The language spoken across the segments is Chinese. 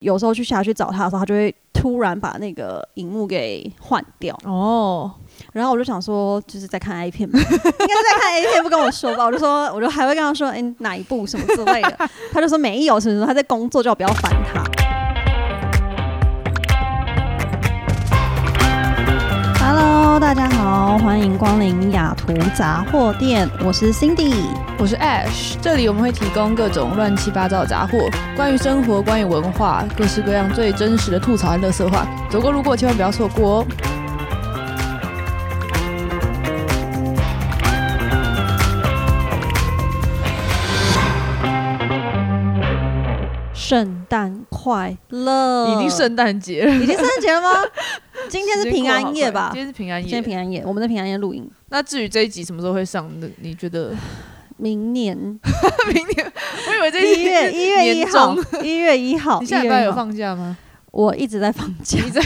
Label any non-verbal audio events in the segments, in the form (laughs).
有时候去下去找他的时候，他就会突然把那个荧幕给换掉。哦，然后我就想说，就是在看 A 片嘛，(laughs) 应该是在看 A 片，不跟我说吧。我就说，我就还会跟他说，哎、哪一部什么之类的。(laughs) 他就说没有，什么什么，他在工作，叫我不要烦他。Hello，大家好，欢迎光临雅图杂货店，我是 Cindy。我是 Ash，这里我们会提供各种乱七八糟的杂货，关于生活，关于文化，各式各样最真实的吐槽和乐色话。走过路过千万不要错过哦。圣诞快乐！已经圣诞节了，已经圣诞节了吗？(laughs) 今天是平安夜吧今？天是平安夜今天。平安夜，我们在平安夜录音，那至于这一集什么时候会上的，你觉得？明年 (laughs) 明年？我以为这一月一月一号，(laughs) 一月一号，(laughs) 你下1月1礼拜有？放假吗？我一直在放假，你在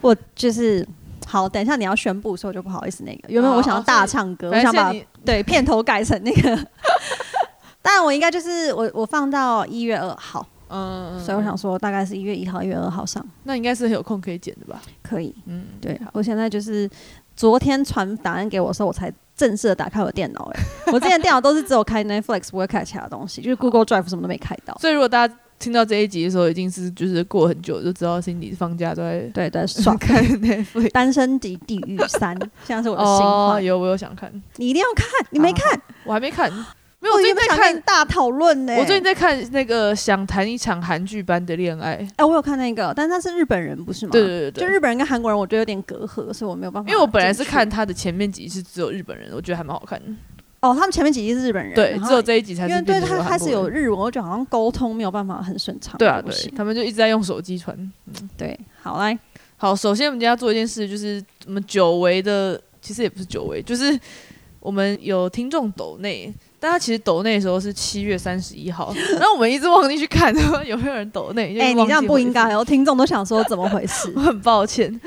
我就是好，等一下你要宣布，的时候就不好意思那个。原本我想要大唱歌，我想把对片头改成那个，但我应该就是我我放到一月二号，嗯，所以我想说大概是一月一号、一月二号上那应该是很有空可以剪的吧？可以。嗯，对我现在就是昨天传答案给我的时候，我才正式的打开我的电脑。哎，(laughs) 我之前电脑都是只有开 Netflix，不会开其他东西，就是 Google Drive 什么都没开到。所以如果大家听到这一集的时候，已经是就是过很久，就知道 Cindy 放假都在对对，爽看 (laughs) Netflix。单身级地狱三，现在是我的新哦，有我有想看，你一定要看，你没看？我还没看，没有，我我最近在看大讨论呢。我最近在看那个想谈一场韩剧般的恋爱。哎，我有看那个，但是他是日本人，不是吗？对对对对，就日本人跟韩国人，我觉得有点隔阂，所以我没有办法。因为我本来是看，他的前面几集是只有日本人，我觉得还蛮好看的。哦，他们前面几集是日本人，对，只有这一集才因为是对他开始有。日文，我觉得好像沟通没有办法很顺畅。对啊，对他们就一直在用手机传。对，好来，好，首先我们今天要做一件事，就是我们久违的，其实也不是久违，就是我们有听众抖内，但他其实抖内的时候是七月三十一号，(laughs) 然后我们一直忘记去看 (laughs) 有没有人抖内。哎，你这样不应该哦，哦，听众都想说怎么回事 (laughs) 我？很抱歉。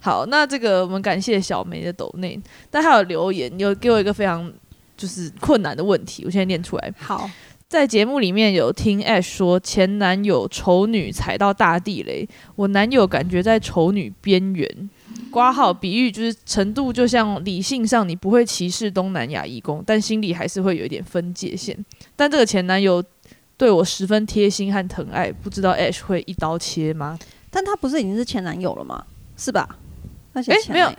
好，那这个我们感谢小梅的抖内，但还有留言，有给我一个非常就是困难的问题，我现在念出来。好，在节目里面有听 Ash 说前男友丑女踩到大地雷，我男友感觉在丑女边缘。挂号比喻就是程度，就像理性上你不会歧视东南亚义工，但心里还是会有一点分界线。但这个前男友对我十分贴心和疼爱，不知道 Ash 会一刀切吗？但他不是已经是前男友了吗？是吧？他写哎没有前男友，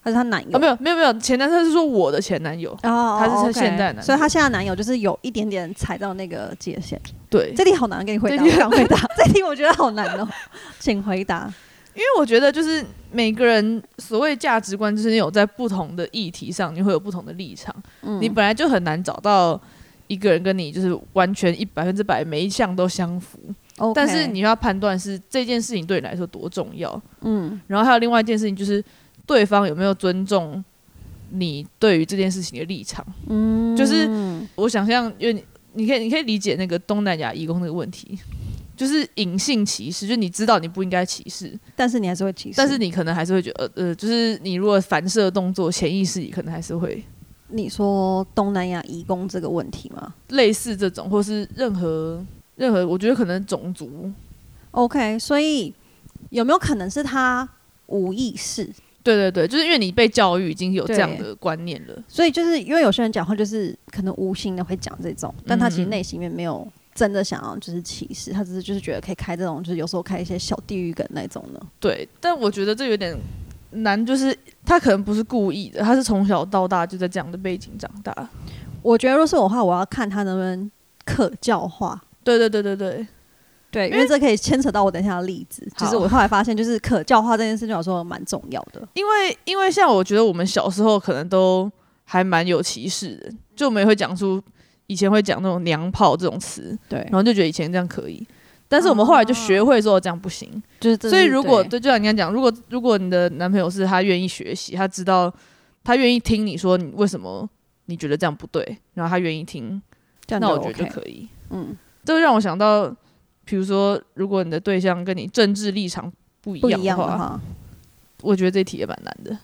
还是他男友？啊，没有没有没有，前男友是说我的前男友，哦，他是 OK 现在男所以他现在男友就是有一点点踩到那个界限。对，这题好难，给你回答，我想回答。(laughs) 这题我觉得好难哦，请回答。因为我觉得就是每个人所谓价值观，就是你有在不同的议题上，你会有不同的立场。嗯你本来就很难找到一个人跟你就是完全一百分之百每一项都相符但是你要判断是这件事情对你来说多重要，嗯然后还有另外一件事情就是对方有没有尊重你对于这件事情的立场。嗯，就是我想象，因为你你可以你可以理解那个东南亚义工那个问题。就是隐性歧视，就是你知道你不应该歧视，但是你还是会歧视。但是你可能还是会觉得，呃呃，就是你如果反射动作，潜意识里可能还是会你说东南亚移工这个问题吗类似这种，或是任何任何，我觉得可能种族，？OK，所以有没有可能是他无意识？对对对，就是因为你被教育已经有这样的观念了，所以就是因为有些人讲话就是可能无心的会讲这种，但他其实嗯内心里面没有真的想要就是歧视，他只是就是觉得可以开这种就是有时候开一些小地狱梗那种的。对，但我觉得这有点难，就是他可能不是故意的，他是从小到大就在这样的背景长大，我觉得如果是我的话，我要看他能不能可教化。对对对对对，对，因为这可以牵扯到我等一下的例子，其实我后来发现，就是可教化这件事情，有时候蛮重要的。因为因为像我觉得我们小时候可能都还蛮有歧视的，就我们也会讲出以前会讲那种娘炮这种词，对然，后就觉得以前这样可以。但是我们后来就学会说这样不行，就是所以如果对对，就像你刚才讲，如果如果你的男朋友是他愿意学习，他知道他愿意听你说你为什么你觉得这样不对，然后他愿意听，这样就那我觉得就可以。嗯这会让我想到，比如说，如果你的对象跟你政治立场不一样的话，一样的话，我觉得这题也蛮难的。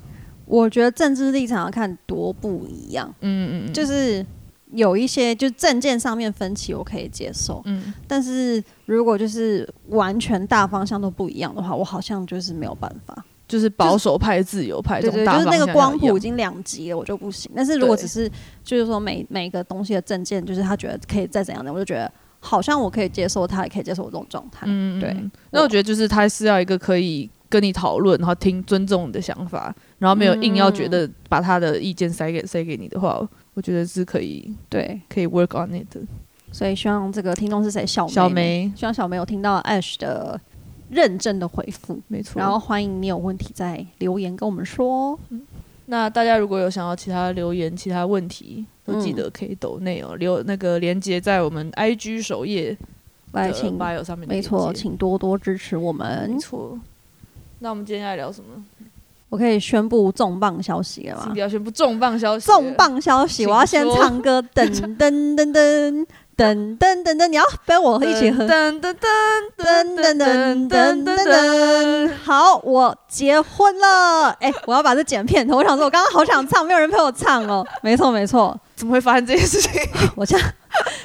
我觉得政治立场要看多不一样。嗯嗯嗯，就是有一些就证件上面分歧，我可以接受。嗯，但是如果就是完全大方向都不一样的话，我好像就是没有办法。就是保守派、自由派这对对，种大就是那个光谱已经两极了，我就不行。但是如果只是就是说每每个东西的证件，就是他觉得可以再怎样的，我就觉得好像我可以接受他，也可以接受我这种状态。嗯，对嗯那我觉得就是他是要一个可以跟你讨论，然后听尊重你的想法，然后没有硬要觉得把他的意见塞给塞给你的话，我觉得是可以对，可以 work on it 的。所以希望这个听众是谁？小小梅，希望小梅有听到 Ash 的认真的回复。没错。然后欢迎你有问题再留言跟我们说。那大家如果有想要其他留言、其他问题，都记嗯得可以抖内哦，留那个连接在我们 IG 首页来，请 bio 上面没错，请多多支持我们没。错。那我们今天要聊什么？我可以宣布重磅消息了吗请不？要宣布重磅消息。重！磅消息！我要先唱歌，噔噔噔噔噔噔噔噔，你要跟我一起哼。噔噔噔噔噔噔噔噔噔，好，我结婚了！哎、我要把这剪片头。我想说，我刚刚好想唱，没有人陪我唱哦。没错，没错，怎么会发生这件事情？我这样，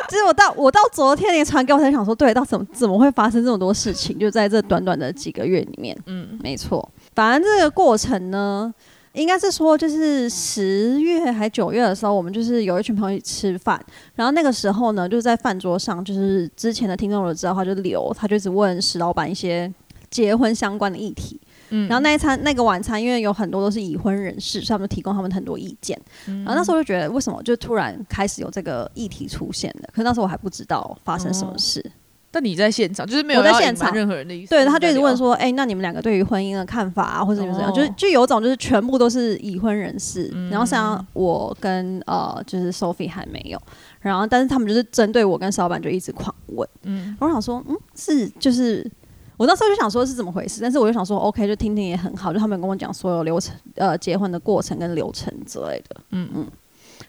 就是我到我到昨天你传给我才想说，对，到怎么怎么会发生这么多事情？就在这短短的几个月里面，嗯，没错。反正这个过程呢，应该是说，就是十月还九月的时候，我们就是有一群朋友一起吃饭，然后那个时候呢，就是在饭桌上，就是之前的听众都知道，他就留，他就一直问石老板一些结婚相关的议题。嗯然后那一餐那个晚餐，因为有很多都是已婚人士，所以他们提供他们很多意见。嗯然后那时候就觉得，为什么就突然开始有这个议题出现的？可是那时候我还不知道发生什么事。但你在现场，就是没有在现场任何人的意思。对，他就一直问说，说，哎、那你们两个对于婚姻的看法啊，或者怎么怎么样，哦就是就有种就是全部都是已婚人士，嗯然后像我跟呃就是 Sophie 还没有，然后但是他们就是针对我跟小板就一直狂问，嗯，我想说，嗯，是就是。我那时候就想说是怎么回事，但是我就想说，OK，就听听也很好。就他们跟我讲所有流程，呃，结婚的过程跟流程之类的，嗯嗯嗯。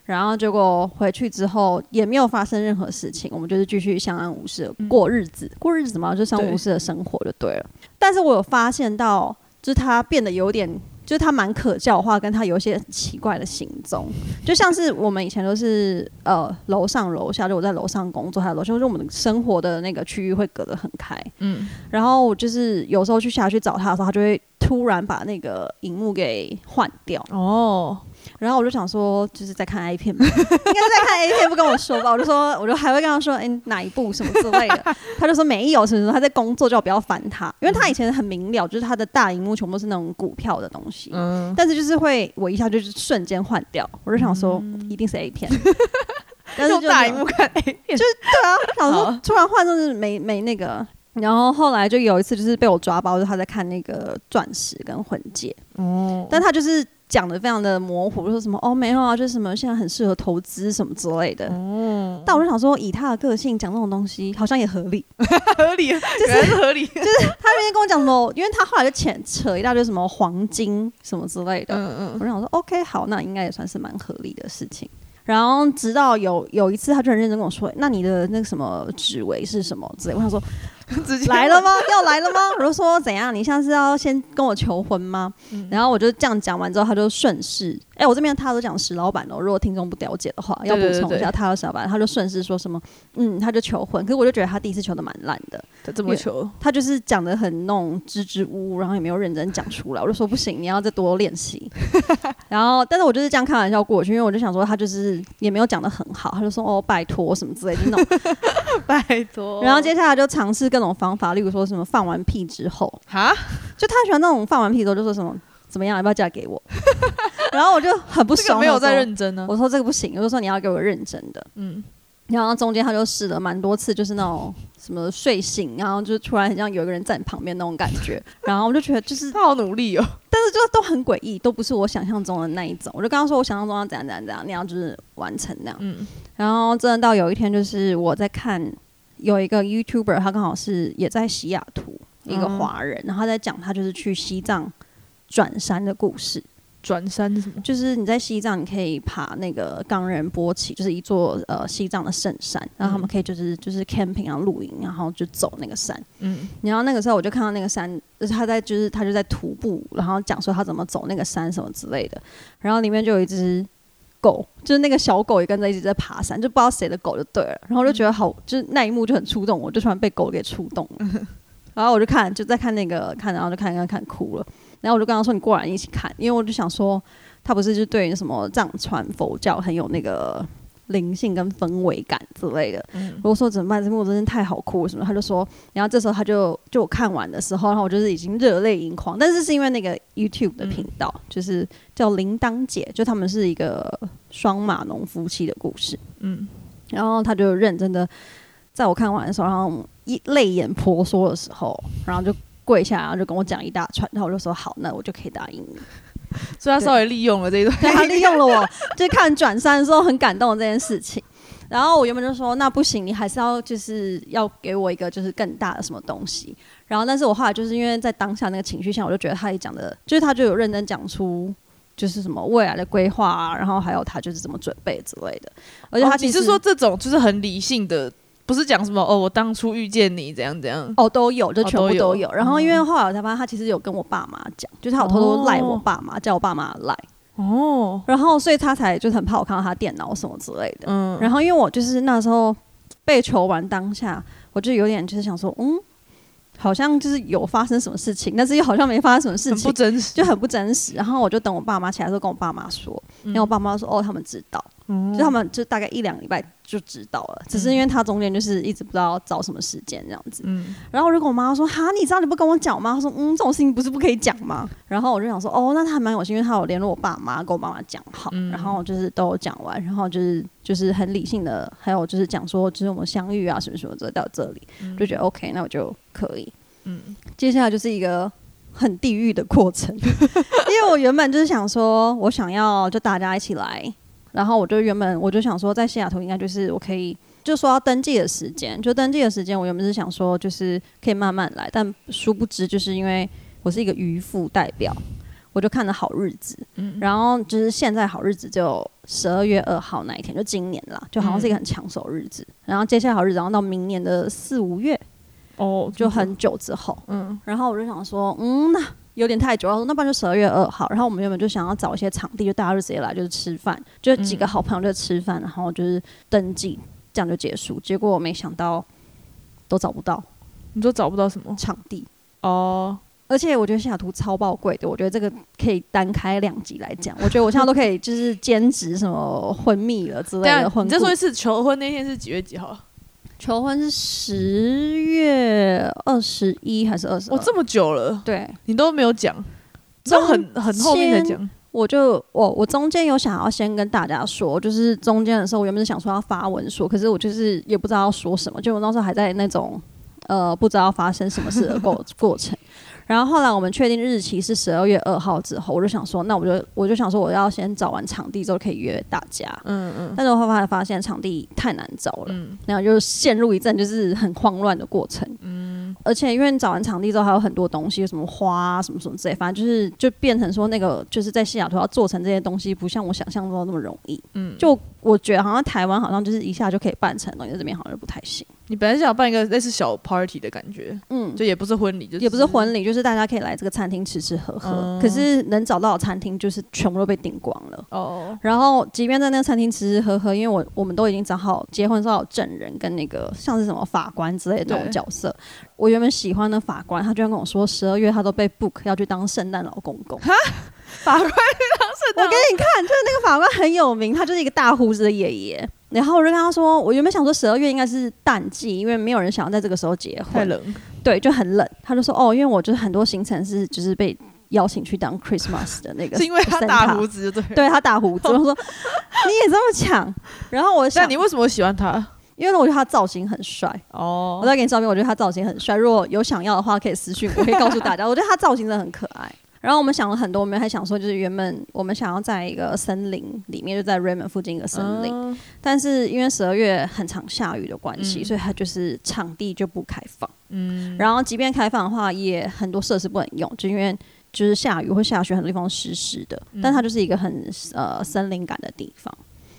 然后结果回去之后也没有发生任何事情，我们就是继续相安无事地过日子，过日子嘛，就相安无事的生活就对了。但是我有发现到，就是他变得有点，就是他蛮可教化，跟他有一些奇怪的行踪，就像是我们以前都是呃楼上楼下，就我在楼上工作，还有楼下，就是我们生活的那个区域会隔得很开。嗯，然后我就是有时候去下去找他的时候，他就会突然把那个荧幕给换掉。哦，然后我就想说，就是在看 A 片嘛，(laughs) 应该是在看 A 片，不跟我说吧。我就说，我就还会跟他说，哎、哪一部什么之类的。他就说没有，什么什么，他在工作，叫我不要烦他，因为他以前很明了，就是他的大荧幕全部是那种股票的东西，嗯，但是就是会我一下就是瞬间换掉，我就想说，一定是 A 片。(laughs) 但是就大荧幕看 A 片，就是对啊，想说突然换就是没没那个。然后后来就有一次，就是被我抓包，就是他在看那个钻石跟婚戒，哦，但他就是讲的非常的模糊，说什么哦没有啊，就是什么现在很适合投资什么之类的。哦，但我就想说，以他的个性讲这种东西，好像也合理。(laughs) 合理，原来是合理，就是他那天跟我讲什么，因为他后来就牵扯一大堆什么黄金什么之类的，嗯嗯我就想说 OK 好，那应该也算是蛮合理的事情。然后直到有有一次，他就很认真跟我说：“那你的那个什么指围是什么之类？”我想说嗯，(laughs) 直接来了吗？要来了吗？我就说怎样？你现在是要先跟我求婚吗？嗯然后我就这样讲完之后，他就顺势，哎、我这边他都讲石老板哦，如果听众不了解的话，要补充一下，他的石老板，他就顺势说什么，嗯，他就求婚。可是我就觉得他第一次求的蛮烂的，他这么求，他就是讲的很那种支支吾吾，然后也没有认真讲出来。我就说不行，你要再多练习。(laughs) 然后，但是我就是这样开玩笑过去，因为我就想说他就是也没有讲的很好，他就说哦拜托什么之类的，那种。(laughs) 拜托然后接下来就尝试各种方法，例如说什么放完屁之后，哈，就他喜欢那种放完屁之后就说什么怎么样，要不要嫁给我？(laughs) 然后我就很不这爽，个没有在认真呢，我说这个不行，我就说你要给我认真的。嗯，然后中间他就试了蛮多次，就是那种什么睡醒，然后就突然很像有一个人在你旁边那种感觉。(laughs) 然后我就觉得就是，他好努力哦，但是就都很诡异，都不是我想象中的那一种。我就刚刚说我想象中要怎样怎样怎样，你要就是完成那样。嗯然后真的到有一天，就是我在看有一个 YouTuber，他刚好是也在西雅图，一个嗯华人，然后他在讲他就是去西藏转山的故事。转山是什么？就是你在西藏，你可以爬那个冈仁波齐，就是一座呃西藏的圣山，然后他们可以就是就是 camping 啊露营，然后就走那个山。嗯然后那个时候我就看到那个山，就是他在就是他就在徒步，然后讲说他怎么走那个山什么之类的。然后里面就有一只狗，就是那个小狗也跟着一直在爬山，就不知道谁的狗就对了。然后我就觉得好，就是那一幕就很触动我，就突然被狗给触动了。(laughs) 然后我就看，就在看那个看，然后就看看看哭了。然后我就跟他说：“你过来一起看。”因为我就想说，他不是就对什么藏传佛教很有那个灵性跟氛围感之类的。我说怎么办？这幕真的太好哭什么？他就说，然后这时候他就就我看完的时候，然后我就是已经热泪盈眶。但是是因为那个 YouTube 的频道，就是叫铃铛姐，就他们是一个双马农夫妻的故事。嗯，然后他就认真的在我看完的时候，然后。一泪眼婆娑的时候，然后就跪下，然后就跟我讲一大串，然后我就说好，那我就可以答应你。(laughs) 所以他稍微利用了这一段，他利用了我，就看转山的时候很感动这件事情。然后我原本就说那不行，你还是要就是要给我一个就是更大的什么东西。然后但是我后来就是因为在当下那个情绪下，我就觉得他也讲的，就是他就有认真讲出就是什么未来的规划啊，然后还有他就是怎么准备之类的。而且他其实说这种就是很理性的。不是讲什么哦，我当初遇见你怎样怎样哦，都有，就全部都有。然后因为后来我才发现，他其实有跟我爸妈讲，就是他有偷偷赖我爸妈，叫我爸妈赖哦。然后所以他才就是很怕我看到他电脑什么之类的。嗯。然后因为我就是那时候被求完当下，我就有点就是想说，嗯，好像就是有发生什么事情，但是又好像没发生什么事情，不真实，就很不真实。然后我就等我爸妈起来的时候跟我爸妈说，然后我爸妈说，哦，他们知道。就他们就大概一两礼拜就知道了，只是因为他中间就是一直不知道找什么时间这样子。嗯，然后如果我妈说哈，你知道你不跟我讲吗？她说嗯，这种事情不是不可以讲吗？然后我就想说哦，那他蛮有心，因为他有联络我爸妈，跟我爸妈讲好，然后就是都有讲完，然后就是就是很理性的，还有就是讲说就是我们相遇啊什么什么的到这里，就觉得 OK，那我就可以。嗯，接下来就是一个很地狱的过程，(laughs) 因为我原本就是想说我想要就大家一起来。然后我就原本我就想说，在西雅图应该就是我可以，就说要登记的时间，就登记的时间，我原本是想说就是可以慢慢来，但殊不知就是因为我是一个渔夫代表，我就看了好日子，嗯，然后就是现在好日子就十二月二号那一天，就今年啦，就好像是一个很抢手日子，然后接下来好日子，然后到明年的四五月，哦，就很久之后，嗯，然后我就想说，嗯，那。有点太久，他说那不然就十二月二号。然后我们原本就想要找一些场地，就大家就直接来，就是吃饭，就几个好朋友就吃饭，然后就是登记，这样就结束。结果我没想到都找不到，你说找不到什么场地哦？而且我觉得西雅图超爆贵的，我觉得这个可以单开两集来讲。我觉得我现在都可以就是兼职什么婚蜜了之类的。你再说一次，求婚那天是几月几号？求婚是十月二十一还是二十？哦，这么久了，对你都没有讲，都很很后面才讲。我就我我中间有想要先跟大家说，就是中间的时候，我原本是想说要发文说，可是我就是也不知道要说什么，就我那时候还在那种呃不知道发生什么事的过 (laughs) 过程。然后后来我们确定日期是十二月二号之后，我就想说，那我就我就想说，我要先找完场地之后可以约大家。嗯嗯。但是我后来发现场地太难找了，然后就陷入一阵就是很慌乱的过程。嗯。而且因为找完场地之后还有很多东西，什么花啊什么什么之类，反正就是就变成说那个就是在西雅图要做成这些东西，不像我想象中那么容易。嗯。就我觉得好像台湾好像就是一下就可以办成，东西这边好像就不太行。你本来是想办一个类似小 party 的感觉，嗯，就也不是婚礼，就是也不是婚礼，就是大家可以来这个餐厅吃吃喝喝。可是能找到的餐厅就是全部都被订光了。哦。然后，即便在那个餐厅吃吃喝喝，因为我我们都已经找好结婚时候有证人跟那个像是什么法官之类的这种角色。我原本喜欢的法官，他居然跟我说十二月他都被 book 要去当圣诞老公公。哈，(laughs) 法官？我给你看，就是那个法官很有名，他就是一个大胡子的爷爷。然后我就跟他说，我原本想说十二月应该是淡季，因为没有人想要在这个时候结婚，太冷，对，就很冷。他就说，哦，因为我就是很多行程是就是被邀请去当 Christmas 的那个，是因为他大胡子，对，对他大胡子。我说你也这么抢，然后我想，你为什么喜欢他？因为我觉得他造型很帅哦。我再给你照片，我觉得他造型很帅。如果有想要的话，可以私信我，可以告诉大家，我觉得他造型真的很可爱。然后我们想了很多，我们还想说，就是原本我们想要在一个森林里面，就在 Raymond 附近一个森林，但是因为十二月很常下雨的关系，所以它就是场地就不开放。嗯，然后即便开放的话，也很多设施不能用，就因为就是下雨或下雪，很多地方湿湿的。但它就是一个很呃森林感的地方。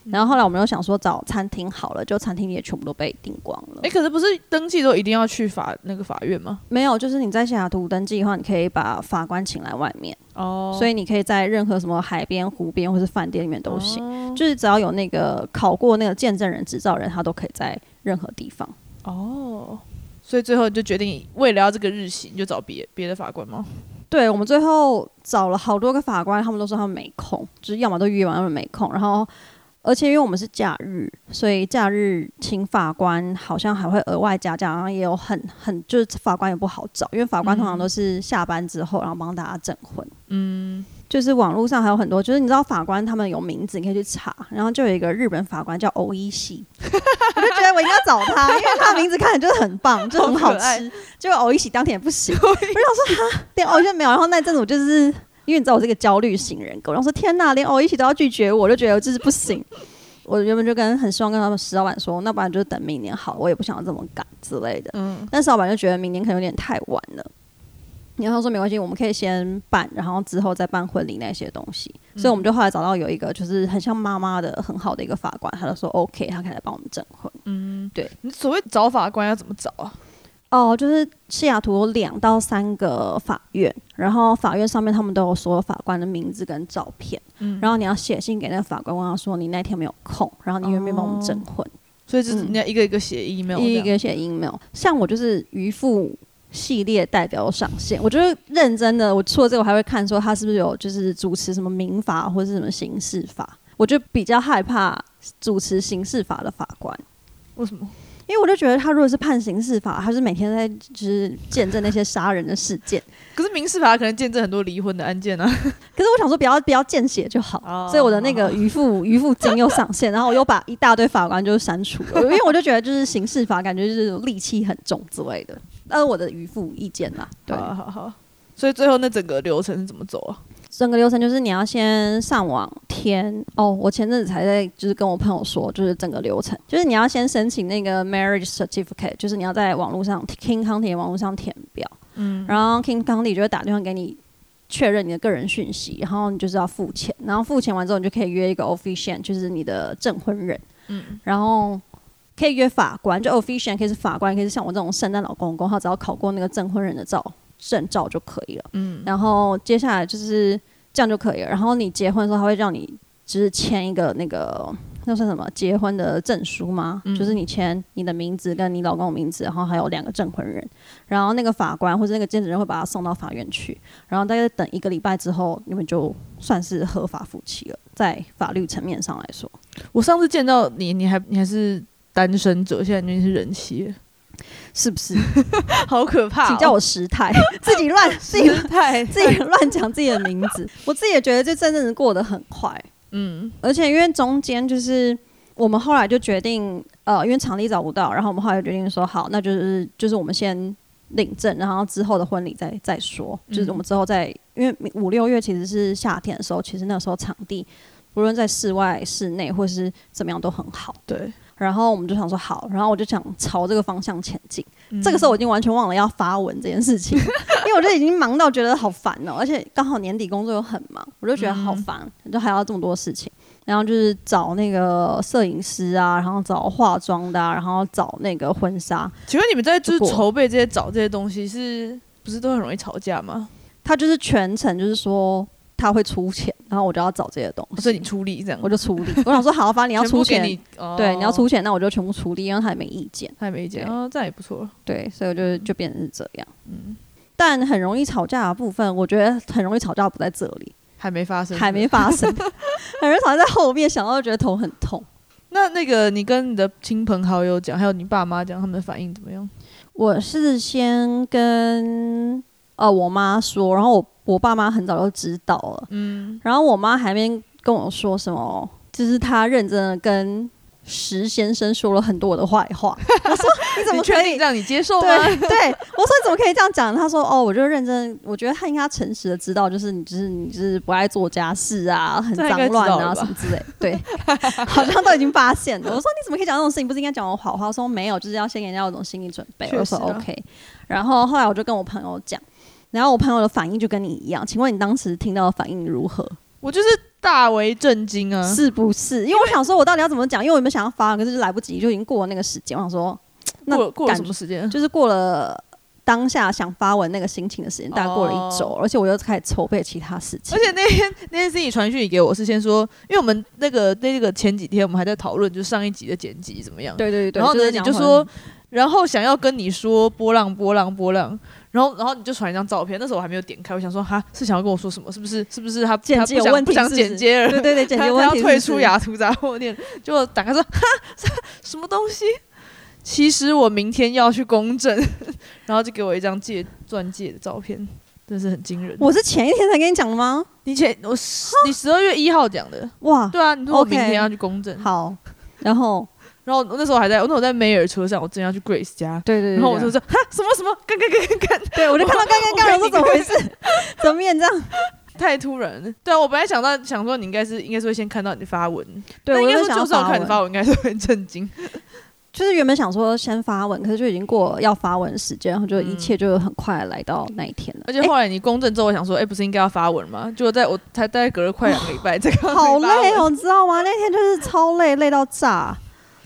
然后后来我们又想说找餐厅好了，就餐厅也全部都被订光了。哎、可是不是登记都一定要去法那个法院吗？没有，就是你在西雅图登记的话，你可以把法官请来外面，哦，所以你可以在任何什么海边、湖边或是饭店里面都行，哦就是只要有那个考过那个见证人执照人，他都可以在任何地方。哦，所以最后就决定为了要这个日期，你就找别别的法官吗？对我们最后找了好多个法官，他们都说他们没空，就是要么都约完，要么没空。然后，而且因为我们是假日，所以假日请法官好像还会额外加价，然后也有很很就是法官也不好找，因为法官通常都是下班之后，然后帮大家证婚。嗯，就是网络上还有很多，就是你知道法官他们有名字，你可以去查。然后就有一个日本法官叫欧一喜，(laughs) 我就觉得我一定要找他，因为他的名字看起来就是很棒，(laughs) 就很好吃。结果欧一喜当天也不行，(laughs) 我就想说哈，连欧一没有。然后那阵子我就是因为你知道我是一个焦虑型人格，然后说天哪，连偶一起都要拒绝我，我就觉得我就是不行。我原本就跟很希望跟他们石老板说，那不然就等明年好了，我也不想要这么赶之类的。嗯，但石老板就觉得明年可能有点太晚了。然后他说没关系，我们可以先办，然后之后再办婚礼那些东西。所以我们就后来找到有一个就是很像妈妈的很好的一个法官，他就说 OK，他可以来帮我们证婚。嗯，对你所谓找法官要怎么找啊？哦，就是西雅图有两到三个法院，然后法院上面他们都有所有法官的名字跟照片，嗯然后你要写信给那个法官，问他说你那天没有空，然后你愿不愿意帮我们证婚？所以就是嗯你要一个一个写 email，这样一个写 email。像我就是渔夫系列代表上线，我就是认真的。我除了这个，我还会看说他是不是有就是主持什么民法或是什么刑事法。我就比较害怕主持刑事法的法官，为什么？因为我就觉得他如果是判刑事法，他是每天在就是见证那些杀人的事件。(laughs) 可是民事法可能见证很多离婚的案件啊。(laughs) 可是我想说，不要不要见血就好，哦所以我的那个渔夫 (laughs) 渔夫金又上线，然后我又把一大堆法官就是删除了，因为我就觉得就是刑事法感觉就是戾气很重之类的，那是我的渔夫意见啦。对，好好好。所以最后那整个流程是怎么走啊？整个流程就是你要先上网填哦，我前阵子才在就是跟我朋友说，就是整个流程，就是你要先申请那个 marriage certificate，就是你要在网络上 King County 的网络上填表，嗯，然后 King County 就会打电话给你确认你的个人讯息，然后你就是要付钱，然后付钱完之后你就可以约一个 official，就是你的证婚人，嗯，然后。可以约法官，就 official 可以是法官，可以是像我这种圣诞老公公，他只要考过那个证婚人的照证照就可以了。嗯，然后接下来就是这样就可以了。然后你结婚的时候，他会让你就是签一个那个那算什么结婚的证书吗？就是你签你的名字跟你老公的名字，然后还有两个证婚人。然后那个法官或者那个见证人会把他送到法院去。然后大概等一个礼拜之后，你们就算是合法夫妻了，在法律层面上来说。我上次见到你，你还你还是单身者，现在你已经是人妻了，是不是？(laughs) 好可怕、哦！请叫我时态，(laughs) 自己乱 (laughs) 自己时态，自己乱讲自己的名字。我自己也觉得这阵子过得很快，嗯而且因为中间就是我们后来就决定，呃，因为场地找不到，然后我们后来就决定说，好，那就是就是我们先领证，然后之后的婚礼再再说。就是我们之后再，因为五六月其实是夏天的时候，其实那时候场地无论在室外、室内或是怎么样都很好。对，然后我们就想说好，然后我就想朝这个方向前进。这个时候我已经完全忘了要发文这件事情，(laughs) 因为我就已经忙到觉得好烦哦，而且刚好年底工作又很忙，我就觉得好烦，就还要这么多事情。然后就是找那个摄影师啊，然后找化妆的、啊，然后找那个婚纱。请问你们在就是筹备这些找这些东西是，不是都很容易吵架吗？他就是全程就是说他会出钱，然后我就要找这些东西，所以你出力这样，我就出力。(laughs) 我想说好，反正你要出钱，对，你要出钱，那我就全部出力，因为他也没意见。他也没意见，对哦，这样也不错。对，所以我就就变成是这样。嗯，但很容易吵架的部分，我觉得很容易吵架不在这里，还没发生，还没发生，(laughs) 很容易吵架在后面，想到就觉得头很痛。那那个你跟你的亲朋好友讲，还有你爸妈讲，他们的反应怎么样？我是先跟呃我妈说，然后我我爸妈很早就知道了，嗯，然后我妈还没跟我说什么，就是她认真的跟石先生说了很多我的坏话。(laughs) 我说你怎么可以让你接受吗？对对，我说你怎么可以这样讲？他说哦，我就认真，我觉得他应该诚实的知道，就是你就是你就是不爱做家事啊，很脏乱啊什么之类。对，(laughs) 好像都已经发现了。我说你怎么可以讲这种事情？不是应该讲我好话？我说没有，就是要先给人家有种心理准备。我说 OK。然后后来我就跟我朋友讲，然后我朋友的反应就跟你一样。请问你当时听到的反应如何？我就是大为震惊啊！是不是？因为我想说，我到底要怎么讲？因为我原本想要发，可是就来不及，就已经过了那个时间。我想说，那过了过了什么时间？就是过了当下想发文那个心情的时间，大概过了一周，而且我又开始筹备其他事情。而且那天 (laughs) 那天 C 传讯息给我是先说，因为我们那个那个前几天我们还在讨论，就上一集的剪辑怎么样。对对对对，然后呢，你就说，然后想要跟你说波浪波浪波浪，然后然后你就传一张照片，那时候我还没有点开，我想说哈是想要跟我说什么？是不是是不是他剪他不想辑有问题不想剪接了？对对 (laughs) 对，简他洁问题他要退出雅图杂货店，结果打开说哈什么东西？其实我明天要去公证，然后就给我一张戒钻戒的照片，真是很惊人。我是前一天才跟你讲的吗？你前我十你十二月一号讲的，哇，对啊，你说我明天要去公证，好，然后然后我那时候还在，我那时候在梅尔车上，我正要去 Grace 家，对对对，对然后我就说哈什么什么，干干干干干，对我就看到刚刚刚我说怎么回事，(laughs) 怎么变这样？太突然了。对啊，我本来想到想说你应该是应该是会先看到你发文，对，但应该我就想说就算我看你发文，应该是会很震惊。就是原本想说先发文，可是就已经过要发文的时间，然后就一切就很快来到那一天了。而且后来你公证之后，我想说，哎、不是应该要发文吗？结果在我才大概隔了快两个礼拜，这个好累哦，你知道吗？那天就是超累，累到炸。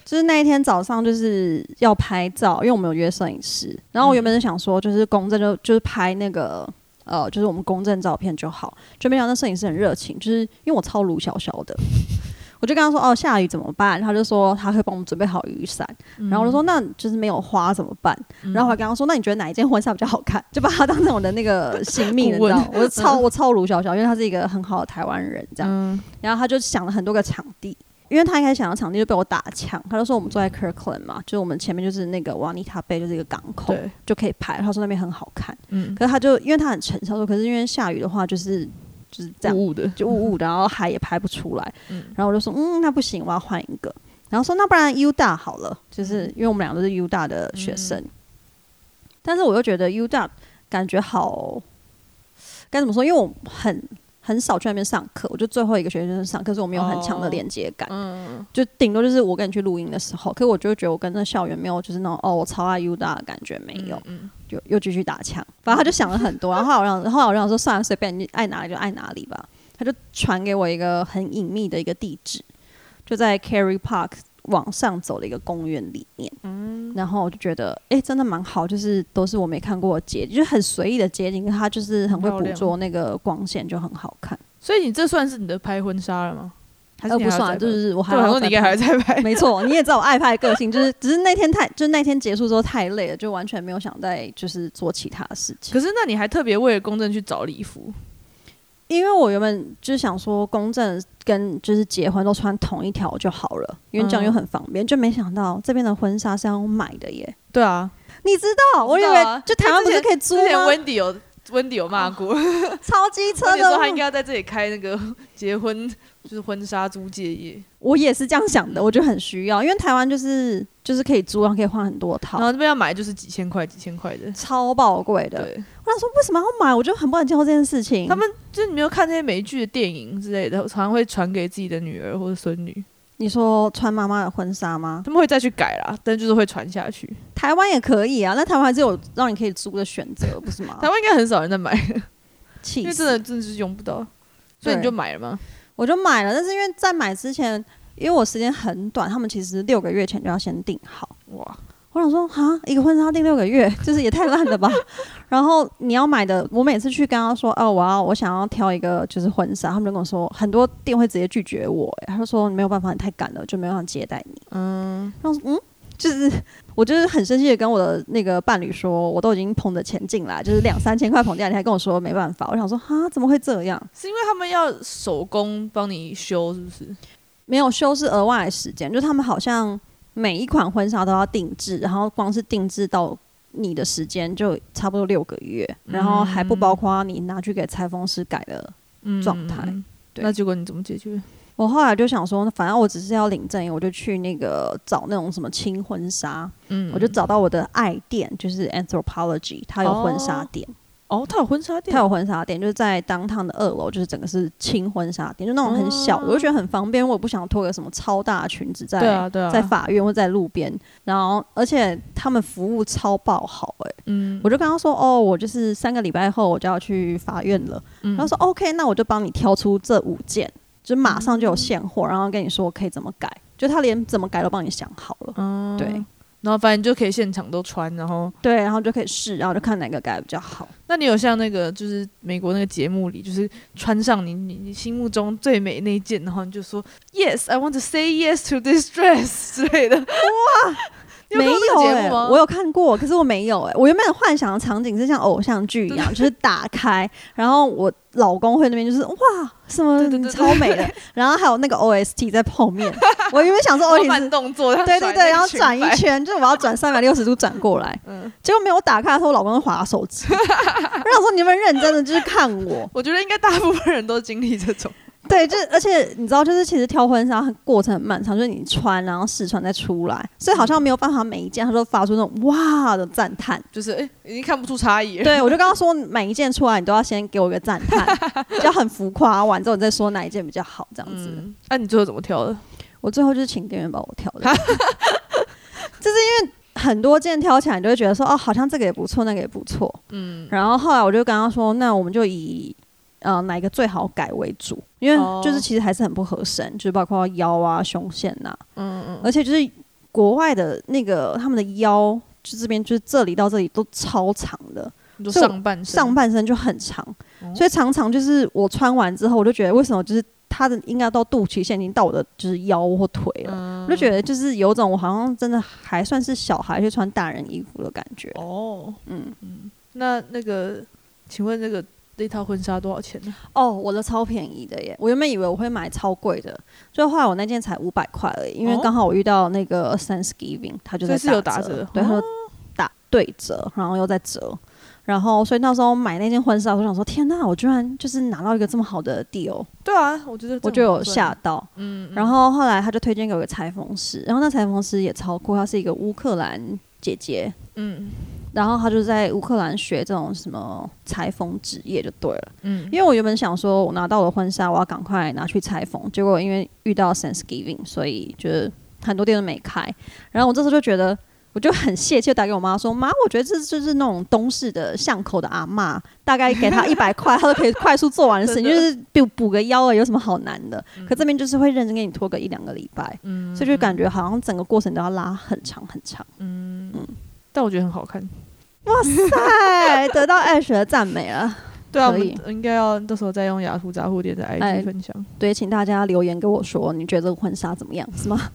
就是那一天早上就是要拍照，因为我们有约摄影师。然后我原本是想说，就是公证就就是拍那个呃，就是我们公证照片就好。就没想到摄影师很热情，就是因为我超鲁小小的，(laughs) 我就跟他说哦下雨怎么办？他就说他会帮我们准备好雨伞。然后我就说那就是没有花怎么办？然后我还跟他说那你觉得哪一件婚纱比较好看？(laughs) 就把他当成我的那个 (laughs) 新密，你知道？我就超我超鲁小小，因为他是一个很好的台湾人，这样。嗯，然后他就想了很多个场地，因为他一开始想要场地就被我打枪，他就说我们坐在 Kirkland 嘛，就是我们前面就是那个瓦尼塔贝，就是一个港口，就可以拍。他说那边很好看，嗯，可是他就因为他很诚实，他说可是因为下雨的话就是就是这样雾雾的，就雾雾的，然后海也拍不出来。嗯然后我就说嗯那不行，我要换一个。然后说那不然 U 大好了，就是因为我们两个都是 U 大的学生，但是我又觉得 U 大感觉好该怎么说？因为我很很少去那边上课，我就最后一个学期就是上课，所以我没有很强的哦连接感。嗯，就顶多就是我跟你去录音的时候，可是我就会觉得我跟那校园没有就是那种哦我超爱 U 大的感觉没有，嗯，就又继续打枪。反正他就想了很多，(laughs) 然后我让后来我让说算了，随便你爱哪里就爱哪里吧。他就传给我一个很隐秘的一个地址，就在 Carry Park 往上走的一个公园里面。嗯，然后我就觉得哎、诶真的蛮好，就是都是我没看过的街，就是很随意的街景，它就是很会捕捉那个光线，就很好看。所以你这算是你的拍婚纱了吗？还是呃，不算，就是我还说你应该还在拍，没错，你也知道我爱拍的个性，(laughs) 就是只是那天太，就是那天结束之后太累了，就完全没有想再就是做其他的事情。可是那你还特别为了公证去找礼服，因为我原本就是想说，公证跟就是结婚都穿同一条就好了，因为这样又很方便。就没想到这边的婚纱是要买的耶！对啊，你知道，我以为就台湾不是可以租之前吗？Wendy 有 Wendy 有骂过，超机车 Wendy 说他应的，该要在这里开那个结婚就是婚纱租借业，我也是这样想的，我觉得很需要，因为台湾就是就是可以租，然后可以换很多套然，后这边要买就是几千块几千块的。超宝贵的。对，我想说为什么要买？我就很不能接受这件事情。他们就是你没有看那些美剧的电影之类的，常常会传给自己的女儿或者孙女，你说穿妈妈的婚纱吗？他们会再去改啦，但就是会传下去。台湾也可以啊，那台湾还是有让你可以租的选择，不是吗 (laughs) 台？湾应该很少人在买，气因为真的真的是用不到，所以你就买了吗？我就买了，但是因为在买之前，因为我时间很短，他们其实六个月前就要先订好。哇，我想说，哈，一个婚纱订六个月，(laughs) 就是也太烂了吧。(laughs) 然后你要买的，我每次去跟他说，哦，我要我想要挑一个就是婚纱，他们就跟我说，很多店会直接拒绝我，欸他就说没有办法，你太赶了，就没有办法接待你。嗯，然后说，嗯，就是我就是很生气的跟我的那个伴侣说，我都已经捧着钱进来，就是两三千块捧进来，你还跟我说没办法。我想说，哈，怎么会这样？是因为他们要手工帮你修，是不是？没有修是额外的时间，就他们好像每一款婚纱都要定制，然后光是定制到你的时间就差不多六个月，然后还不包括你拿去给裁缝师改的。嗯状态那结果你怎么解决？我后来就想说，反正我只是要领证，我就去那个找那种什么轻婚纱，嗯我就找到我的爱店，就是 Anthropology，它有婚纱店，哦，它有婚纱店，它有婚纱店，就是在当趟的二楼，就是整个是轻婚纱店，就那种很小的，我就觉得很方便，我也不想拖个什么超大的裙子在在法院或在路边，然后而且他们服务超爆好哎、嗯我就跟他说哦，我就是三个礼拜后我就要去法院了，嗯他说 OK，那我就帮你挑出这五件，就马上就有现货，然后跟你说可以怎么改，就他连怎么改都帮你想好了。嗯，对然后反正就可以现场都穿，然后对，然后就可以试，然后就看哪个改的比较好。那你有像那个就是美国那个节目里，就是穿上你你你心目中最美那一件，然后你就说 Yes, I want to say yes to this dress 之类的。哇，你没有哎？我有看过，可是我没有哎、我原本幻想的场景是像偶像剧一样，就是打开，然后我老公会那边就是哇什么超美的，然后还有那个 OST 在后面。(laughs) 我原本想说然后 OST 慢动作，对对对，然后转一圈。就是我要转三百六十度转过来，嗯，结果没有打开的时候，我老公在划手机。(laughs) 我想说，你有没有认真的就是看我？我觉得应该大部分人都经历这种。对，就而且你知道，就是其实挑婚纱很过程很漫长，就是你穿，然后试穿再出来，所以好像没有办法每一件他都发出那种哇的赞叹。就是哎、已经看不出差异。对，我就刚刚说每一件出来，你都要先给我一个赞叹，(laughs) 就很浮夸，完之后你再说哪一件比较好，这样子。嗯，那、你最后怎么挑的？(laughs) 我最后就是请店员帮我挑的，(laughs) 就是因为很多件挑起来，你就会觉得说，哦，好像这个也不错，那个也不错。嗯，然后后来我就跟他说，那我们就以呃哪一个最好改为主，因为哦就是其实还是很不合身，就是包括腰啊、胸线呐、嗯嗯，而且就是国外的那个他们的腰，就这边就是这里到这里都超长的，上半身上半身就很长，哦所以常常就是我穿完之后，我就觉得为什么就是它的应该到肚脐线已经到我的就是腰或腿了。嗯我就觉得就是有种我好像真的还算是小孩去穿大人衣服的感觉。哦，嗯，那那个，请问那个那套婚纱多少钱呢？哦，我的超便宜的耶！我原本以为我会买超贵的，就后来我那件才五百块而已，因为哦？刚好我遇到那个 Thanksgiving，它就在打打折？对，哦？它打对折，然后又在折，然后所以那时候买那件婚纱，我就想说天呐，我居然就是拿到一个这么好的 deal，对啊，我觉得我就有吓，到。嗯，嗯然后后来他就推荐给我一个裁缝师，然后那裁缝师也超酷，她是一个乌克兰姐姐，嗯然后他就在乌克兰学这种什么裁缝职业就对了。嗯，因为我原本想说，我拿到了婚纱，我要赶快拿去裁缝，结果因为遇到 Thanksgiving，所以就是很多店都没开。然后我这时候就觉得，我就很泄气，打给我妈说：“妈，我觉得这就是那种东市的巷口的阿妈，大概给她 (laughs) 一百块，她都可以快速做完的事情，就是补补个腰而已，有什么好难的？可这边就是会认真给你拖个一两个礼拜，嗯所以就感觉好像整个过程都要拉很长很长。但我觉得很好看。哇塞，(laughs) 得到 Ash 的赞美了。对啊，我们应该要到时候再用雅图杂货店的哎 IG 分享。对，请大家留言跟我说，你觉得这个婚纱怎么样？是吗？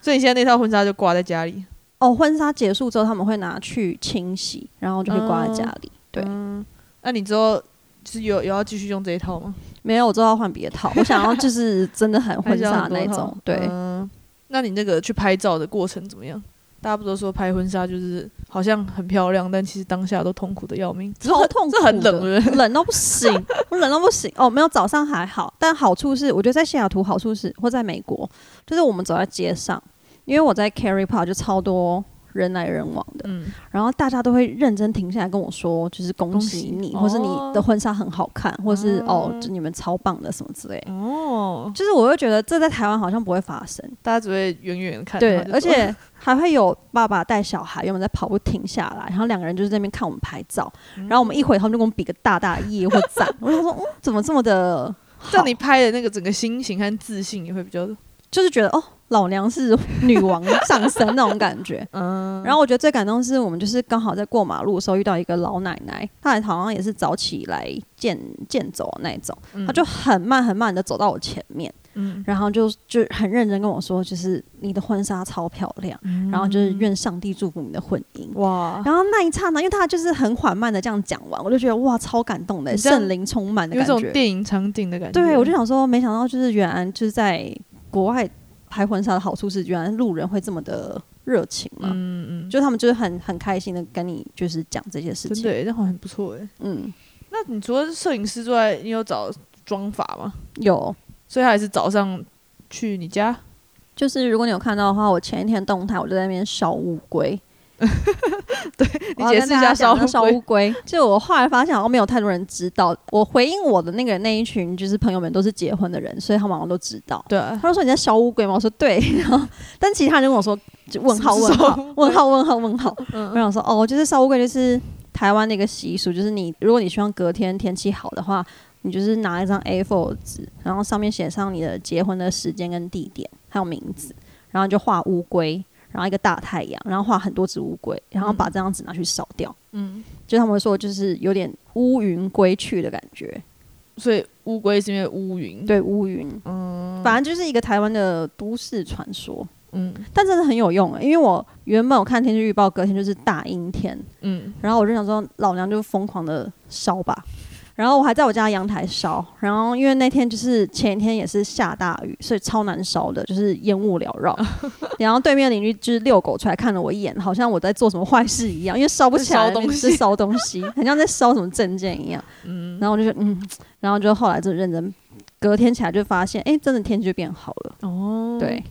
所以你现在那套婚纱就挂在家里。(laughs) 哦，婚纱结束之后他们会拿去清洗，然后就会挂在家里。对，嗯，那你之后就是有有要继续用这一套吗？没有，我之后要换别的套。我想要就是真的很 (laughs) 婚纱那种。对，嗯，那你那个去拍照的过程怎么样？大家不都说拍婚纱就是好像很漂亮，但其实当下都痛苦的要命，(laughs) 超痛苦，这很冷的。冷到不行，我 (laughs) 冷到不行。哦，没有，早上还好，但好处是，我觉得在西雅图好处是，或在美国，就是我们走在街上，因为我在 Carry Park 就超多人来人往的，嗯，然后大家都会认真停下来跟我说，就是恭恭喜喜你，哦或是你的婚纱很好看，或是哦哦，就你们超棒的什么之类的。哦，就是我会觉得这在台湾好像不会发生，大家只会远远地看，对而且 (laughs) 还会有爸爸带小孩，原本在跑步停下来，然后两个人就是在那边看我们拍照，然后我们一回头，他们就给我们比个大大的耶或赞，(laughs) 我就说，嗯，怎么这么的好？这样你拍的那个整个心情和自信也会比较，就是觉得哦，老娘是女王上身那种感觉。(laughs) 嗯，然后我觉得最感动是，我们就是刚好在过马路的时候遇到一个老奶奶，她还好像也是早起来健健走的那种，她就很慢很慢的走到我前面，嗯。然后就就很认真跟我说，就是你的婚纱超漂亮，嗯。然后就是愿上帝祝福你的婚姻。哇，然后那一刹那，因为他就是很缓慢的这样讲完，我就觉得哇，超感动的，圣灵充满的有一种感觉。电影场景的感觉，对，我就想说，没想到就是原来就是在国外拍婚纱的好处是，居然路人会这么的热情嘛，嗯嗯，就他们就是很很开心的跟你就是讲这些事情。真的耶，这好像很不错哎。嗯，那你除了摄影师之外，你有找妆发吗？有，所以他还是早上去你家，就是如果你有看到的话，我前一天动态我就在那边烧乌龟。(laughs) 你解释一下烧乌烧龟乌龟。就我后来发现好像没有太多人知道，我回应我的那个那一群就是朋友们都是结婚的人，所以他们好像都知道。对啊，他就说你在烧乌龟吗？我说对，然后但其他人就跟我说就问号问号问号问号问号，(laughs) 我嗯想说哦，就是烧乌龟就是台湾的一个习俗，就是你如果你希望隔天天气好的话，你就是拿一张 A4 的纸，然后上面写上你的结婚的时间跟地点，还有名字，然后你就画乌龟，然后一个大太阳，然后画很多只乌龟，然后把这张纸拿去烧掉。嗯，就他们说，就是有点乌云归去的感觉。所以乌龟是因为乌云，对，乌云，嗯。反正就是一个台湾的都市传说，嗯。但真的很有用欸因为我原本我看天气预报，隔天就是大阴天，嗯，然后我就想说，老娘就疯狂的烧吧。然后我还在我家阳台烧，然后因为那天就是前一天也是下大雨，所以超难烧的，就是烟雾缭绕。(laughs) 然后对面邻居就是遛狗出来看了我一眼，好像我在做什么坏事一样，因为烧不起来，烧东西是烧东西，(laughs) 很像在烧什么证件一样。嗯然后我就觉得嗯，然后就后来就认真，隔天起来就发现，哎，真的天气就变好了。哦，对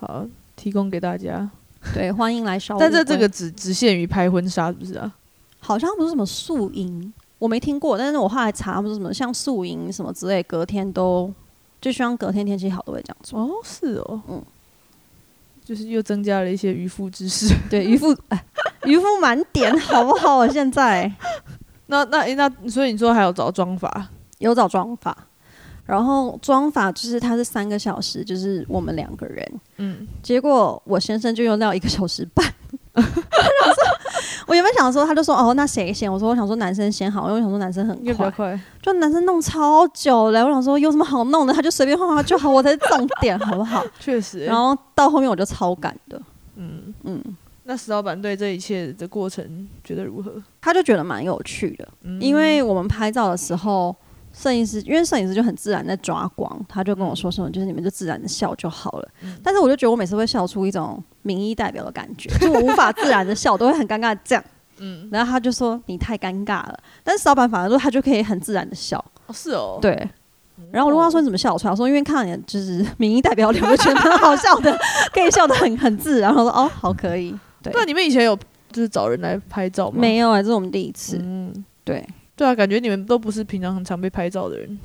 好，提供给大家。对，欢迎来烧。(laughs) 但这这个只只限于拍婚纱，是不是啊？好像不是什么素营，我没听过，但是我后来查，不是什么像宿营什么之类，隔天都就希望隔天天气好都会这样做。哦，是哦，嗯就是又增加了一些渔夫知识。对，渔夫，哎，渔夫满点，好不好？我现在 (laughs) 那那诶那，所以你说还有找妆法？有找妆法，然后妆法就是它是三个小时，就是我们两个人，嗯，结果我先生就用掉一个小时半。(laughs) 说我原本想说，他就说哦，那谁先？我说我想说男生先好，因为我想说男生很快。就男生弄超久了。我想说有什么好弄的，他就随便画画就好，我才是重点，好不好？(laughs) 确实欸。然后到后面我就超赶的，嗯，嗯，那石老板对这一切的过程觉得如何？他就觉得蛮有趣的，嗯因为我们拍照的时候，摄影师因为摄影师就很自然在抓光，他就跟我说什么，就是你们就自然的笑就好了。嗯但是我就觉得我每次会笑出一种民意代表的感觉，就我无法自然的笑，我都会很尴尬这样。(laughs) 嗯，然后他就说你太尴尬了，但是老板反而说他就可以很自然的笑，哦是哦，对。然后我就问他说你怎么笑得出来？我说 (laughs) 因为看到你就是民意代表脸，我就觉得很好笑的，可以笑得很很自然。然后我说哦，好可以。对，那你们以前有就是找人来拍照吗？没有啊，这是我们第一次。嗯，对，对啊，感觉你们都不是平常很常被拍照的人。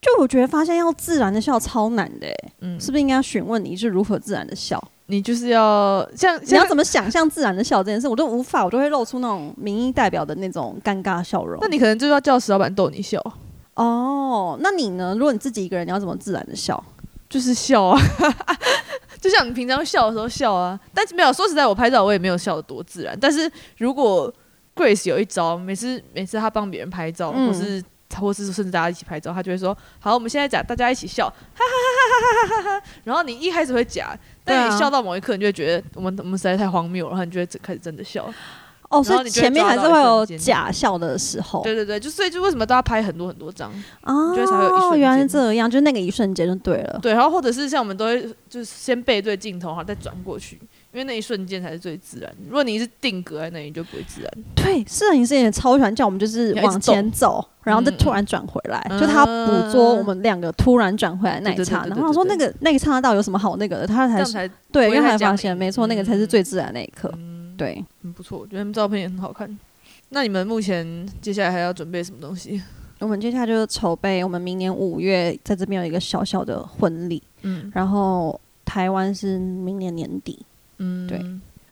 就我觉得发现要自然的笑超难的、欸，嗯，是不是应该要询问你是如何自然的笑？你就是要像你要怎么想象自然的笑这件事，我都无法，我都会露出那种民意代表的那种尴尬笑容。那你可能就要叫石老板逗你笑，哦，那你呢？如果你自己一个人，你要怎么自然的笑？就是笑啊，(laughs) 就像你平常笑的时候笑啊。但是没有说实在，我拍照我也没有笑得多自然。但是如果 Grace 有一招，每次每次她帮别人拍照，嗯或是或是甚至大家一起拍照，她就会说：“好，我们现在假大家一起笑，哈哈哈哈哈哈哈哈。”然后你一开始会假，但你笑到某一刻，你就会觉得我们我们实在太荒谬了，然后你就会开始真的笑。哦，所以前面还是会有假笑的时候。对对对，就所以就为什么都要拍很多很多张？啊觉得才会有一瞬原来是这样，就是那个一瞬间就对了。对，然后或者是像我们都会就是先背对镜头，然后再转过去，因为那一瞬间才是最自然。如果你是定格在那里，就不会自然。对，摄影师也超喜欢叫我们就是往前走，然后再嗯突然转回来，嗯就他捕捉我们两个突然转回来那一刹那。我说那个那个刹那到底有什么好那个的？他才对，因为他发现没错，那个才是嗯最自然那一刻。嗯对，很不错，我觉得他们照片也很好看。那你们目前接下来还要准备什么东西？我们接下来就是筹备，我们明年五月在这边有一个小小的婚礼，嗯然后台湾是明年年底，嗯，对。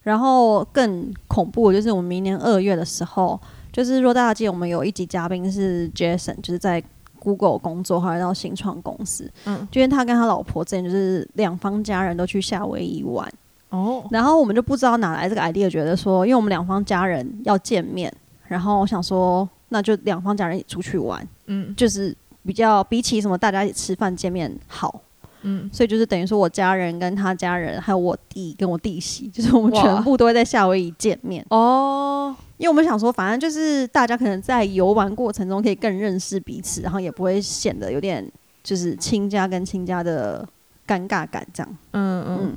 然后更恐怖的就是我们明年二月的时候，就是若大家记得我们有一集嘉宾是 Jason，就是在 Google 工作，后来到新创公司，嗯，就因为他跟他老婆之前就是两方家人都去夏威夷玩，哦，然后我们就不知道哪来这个 idea，觉得说，因为我们两方家人要见面，然后我想说，那就两方家人一起出去玩，嗯。就是比较比起什么大家一起吃饭见面好，嗯，所以就是等于说我家人跟他家人，还有我弟跟我弟媳，(laughs) 就是我们全部都会在夏威夷见面。哦，因为我们想说，反正就是大家可能在游玩过程中可以更认识彼此，然后也不会显得有点就是亲家跟亲家的尴尬感这样。嗯嗯嗯，，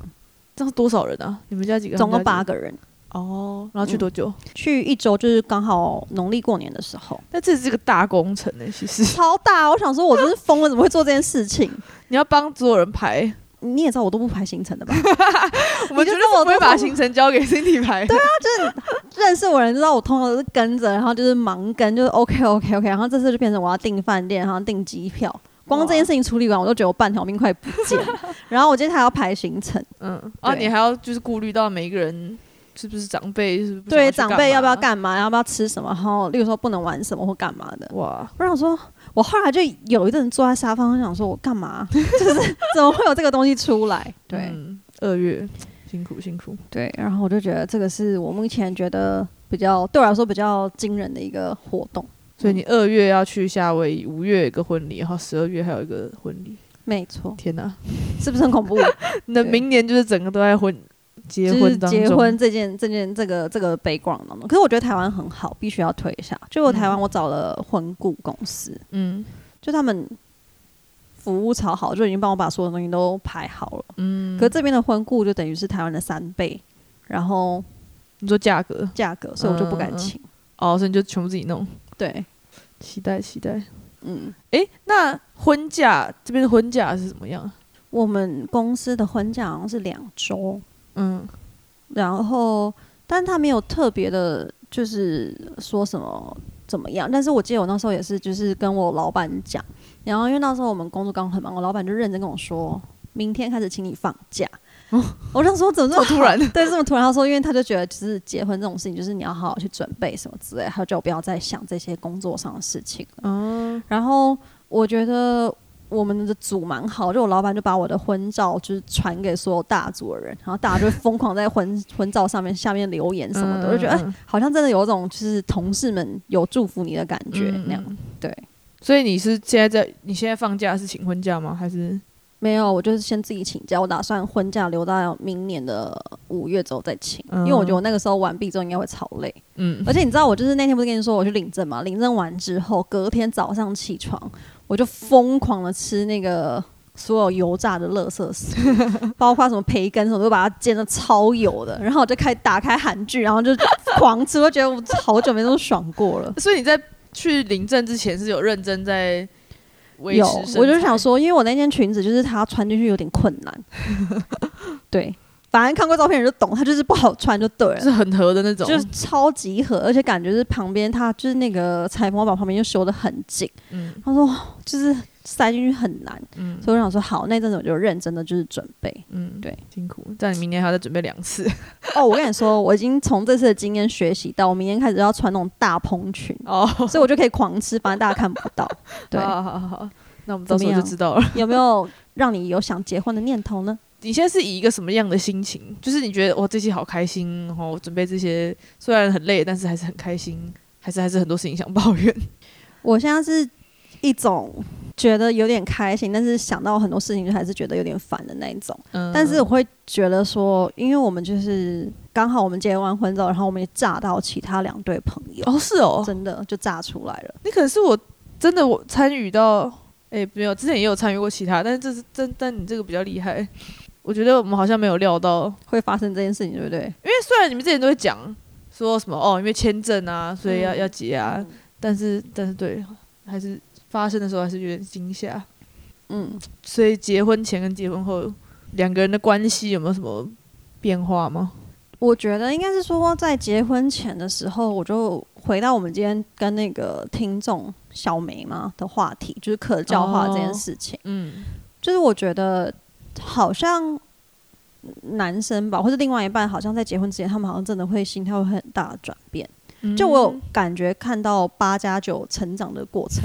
这是多少人啊？你们家几个？总共八。个人，哦，然后去嗯多久？去一周就是刚好农历过年的时候，那这是个大工程呢，其实 (laughs) 超大。我想说，我真是疯了，怎么会做这件事情？(laughs) 你要帮所有人排，你也知道我都不排行程的吧？(laughs) 我们绝对不会把行程交给 Cindy 排。对啊，就是认识我的人知道我通常都是跟着，然后就是盲跟，就是 OK OK OK，然后这次就变成我要订饭店，然后订机票。光这件事情处理完，我都觉得我半条命快不见了。然后我今天还要排行程，嗯，啊，你还要就是顾虑到每一个人是不是长辈是不是不对长辈要不要？干嘛，要不要吃什么，然后例如说不能玩什么或干嘛的。哇，我想说，我后来就有一阵坐在沙发上想说，我干嘛？(laughs) 就是怎么会有这个东西出来？(laughs) 对、嗯，二月辛苦辛苦。对，然后我就觉得这个是我目前觉得比较对我来说比较惊人的一个活动。所以你二月要去夏威夷，五月有一个婚礼，然后十二月还有一个婚礼。没错，天哪，(laughs) 是不是很恐怖？你的明年就是整个都在婚结就是婚当中。结婚这件这件这个这个 background 当中，可是我觉得台湾很好，必须要推一下。就我台湾，我找了婚顾公司，嗯就他们服务超好，就已经帮我把所有东西都排好了。嗯，可这边的婚顾就等于是台湾的三倍，然后你说价格价格，所以我就不敢请。哦，所以你就全部自己弄。对，期待期待。嗯，诶，那婚假这边的婚假是怎么样？我们公司的婚假好像是两周，嗯然后但他没有特别的，就是说什么怎么样。但是我记得我那时候也是，就是跟我老板讲，然后因为那时候我们工作刚好很忙，我老板就认真跟我说，明天开始请你放假。我就说怎么 (laughs) 这么突然对，这么突然。他说，因为他就觉得，就是结婚这种事情，就是你要好好去准备什么之类，他就不要再想这些工作上的事情了。嗯然后我觉得我们的组蛮好，就我老板就把我的婚照就是传给所有大组的人，然后大家就疯狂在婚 (laughs) 婚照上面下面留言什么的，我就觉得、哎嗯好像真的有一种就是同事们有祝福你的感觉、那样。嗯对，所以你是现在在你现在放假是请婚假吗？还是没有，我就是先自己请假，我打算婚假留到明年的五月之后再请，嗯因为我觉得我那个时候完毕之后应该会超累。嗯而且你知道，我就是那天不是跟你说我去领证嘛？领证完之后，隔天早上起床，我就疯狂的吃那个所有油炸的垃圾食物，(laughs) 包括什么培根什么，都把它煎的超油的。然后我就开打开韩剧，然后就狂吃，我觉得我好久没这么爽过了。(laughs) 所以你在去临阵之前是有认真在维有我就想说，因为我那件裙子就是它穿进去有点困难，(laughs) 对，反正看过照片人就懂，它就是不好穿就对了是。很合的那种，就是超级合，而且感觉是旁边它就是那个裁缝把旁边就修的很紧。嗯他说就是塞进去很难，嗯所以我想说好，那阵子我就认真的就是准备。嗯，对，辛苦。但你明年还要再准备两次哦，我跟你说，我已经从这次的经验学习到，我明年开始要穿那种大蓬裙，哦。所以我就可以狂吃，反正大家看不到。(laughs) 对，好好好好，那我们到时候就知道了。(laughs) 有没有让你有想结婚的念头呢？你现在是以一个什么样的心情？就是你觉得哇，这期好开心，然后我准备这些虽然很累，但是还是很开心，还是还是很多事情想抱怨。(laughs) 我现在是一种觉得有点开心，但是想到很多事情就还是觉得有点烦的那一种。嗯但是我会觉得说，因为我们就是刚好我们结完婚之后，然后我们也炸到其他两对朋友，哦是哦，真的就炸出来了。你可能是我真的我参与到，哎、没有，之前也有参与过其他，但是这是真，但你这个比较厉害。我觉得我们好像没有料到，会发生这件事情，对不对？因为虽然你们之前都会讲说什么哦，因为签证啊，所以要、嗯要结啊，但是但是对，还是发生的时候还是有点惊吓。嗯，所以结婚前跟结婚后两个人的关系有没有什么变化吗？我觉得应该是说，在结婚前的时候，我就回到我们今天跟那个听众小梅嘛的话题，就是可教化这件事情。嗯就是我觉得好像男生吧，或者另外一半，好像在结婚之前，他们好像真的会心态会很大的转变。就我有感觉看到八加九成长的过程。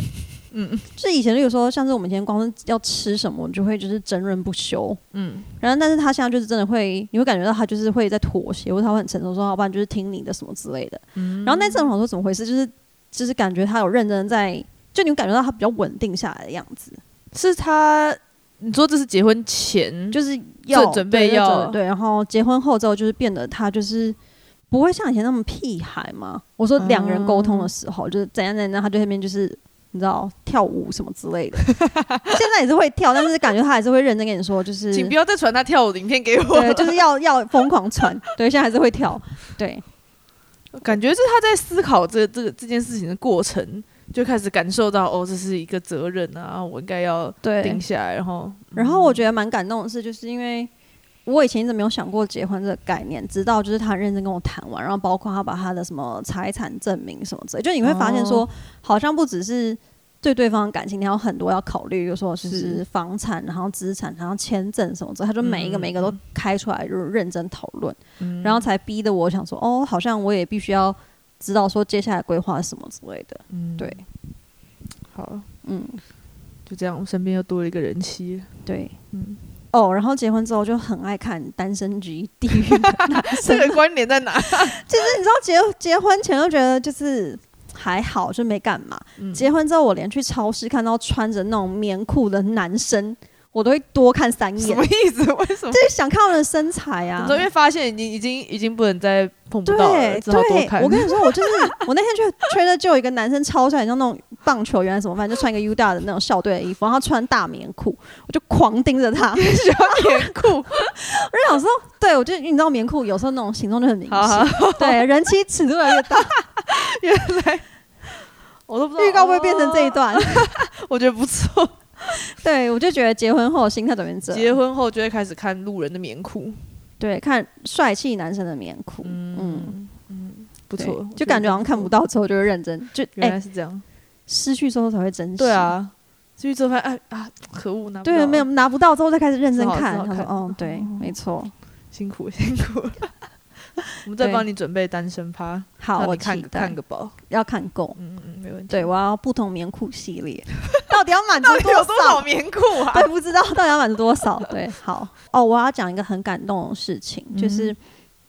嗯就是以前，例如说，像是我们以前光是要吃什么，就会就是争论不休。嗯然后，但是他现在就是真的会，你会感觉到他就是会在妥协，或者他会很成熟，说好不然就是听你的什么之类的。嗯然后那阵我想说怎么回事，就是就是感觉他有认真在，就你会感觉到他比较稳定下来的样子，是他，你说这是结婚前就是要准备对要对，然后结婚后之后就是变得他就是。不会像以前那么屁孩嘛？我说两个人沟通的时候，就是怎样怎样，他对那边就是你知道跳舞什么之类的。(laughs) 现在也是会跳，但是感觉他还是会认真跟你说，就是请不要再传他跳舞的影片给我。对，就是要要疯狂传。对，现在还是会跳。对，感觉是他在思考这这个这件事情的过程，就开始感受到哦，这是一个责任啊，我应该要对。定下来，然后然后我觉得蛮感动的是，就是因为我以前一直没有想过结婚这个概念，直到就是他认真跟我谈完，然后包括他把他的什么财产证明什么之类，就你会发现说，哦好像不只是对对方的感情，你还有很多要考虑，比如说就是。房产，然后资产，然后签证什么之类，他就每一个每一个都开出来，就是认真讨论，然后才逼得我想说，哦，好像我也必须要知道说接下来规划什么之类的。嗯，对，好，嗯，就这样，我身边又多了一个人妻。对，嗯。哦，然后结婚之后就很爱看《单身级地狱》，(laughs) 这个关联在哪？(laughs) 其实你知道，结结婚前就觉得就是还好，就没干嘛。结婚之后，我连去超市看到穿着那种棉裤的男生。我都会多看三眼，什么意思？为什么？就是想看我的身材啊！因为发现已经已经已经不能再碰不到了，只好多看。我跟你说，我就是 (laughs) 我那天去吹的，就有一个男生超帅，像那种棒球员什么，反正就穿一个 U 大的那种校队的衣服，然后穿大棉裤，我就狂盯着他。(laughs) 喜欢棉裤，(laughs) 我就想说，对我就你知道棉裤有时候那种形状就很明显，对，人妻尺度越来越大。原来我都不知道预告会变成这一段，我觉得不错。(laughs) 对，我就觉得结婚后心态转变这结婚后就会开始看路人的棉裤，对，看帅气男生的棉裤，嗯嗯，不错，就感觉好像看不到之后就会认真，就原来是这样，失去之后才会珍惜。对啊，失去之后发现，哎啊，可恶，拿对，没有拿不到之后再开始认真看，他说，哦，对，没错，辛苦 (laughs) 辛苦。(laughs) 我们再帮你准备单身趴，好，我看看个包，要看够，嗯嗯，没问题。对我要不同棉裤系列，到底要满足多少棉裤啊？对，不知道到底要满足多少。对，好哦，我要讲一个很感动的事情，就是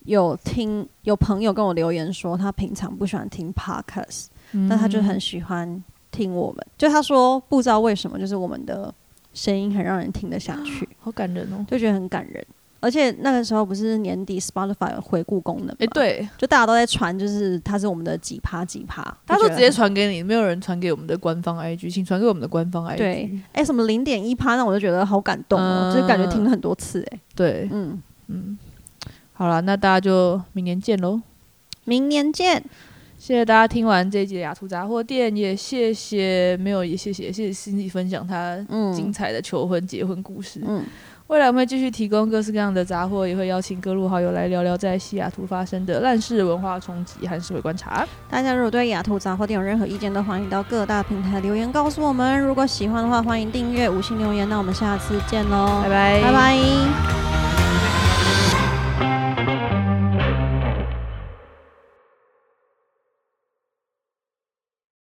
有听有朋友跟我留言说，他平常不喜欢听 podcast，但他就很喜欢听我们。就他说不知道为什么，就是我们的声音很让人听得下去，好感人哦，就觉得很感人。而且那个时候不是年底，Spotify 回顾功能，哎，对，就大家都在传，就是它是我们的几趴几趴，他说直接传给你，没有人传给我们的官方 IG，请传给我们的官方 IG。对，哎，什么零点一趴，那我就觉得好感动哦，就是感觉听了很多次，哎，对，嗯。嗯，好了，那大家就明年见喽，明年见，谢谢大家听完这一集的雅图杂货店，也谢谢没有也谢谢谢谢心理分享他精彩的求婚结婚故事，嗯。未来我们会继续提供各式各样的杂货，也会邀请各路好友来聊聊在西雅图发生的烂事、文化冲击和社会观察。大家如果对雅图杂货店有任何意见，都欢迎到各大平台留言告诉我们。如果喜欢的话，欢迎订阅、五星留言。那我们下次见喽，拜拜，拜拜。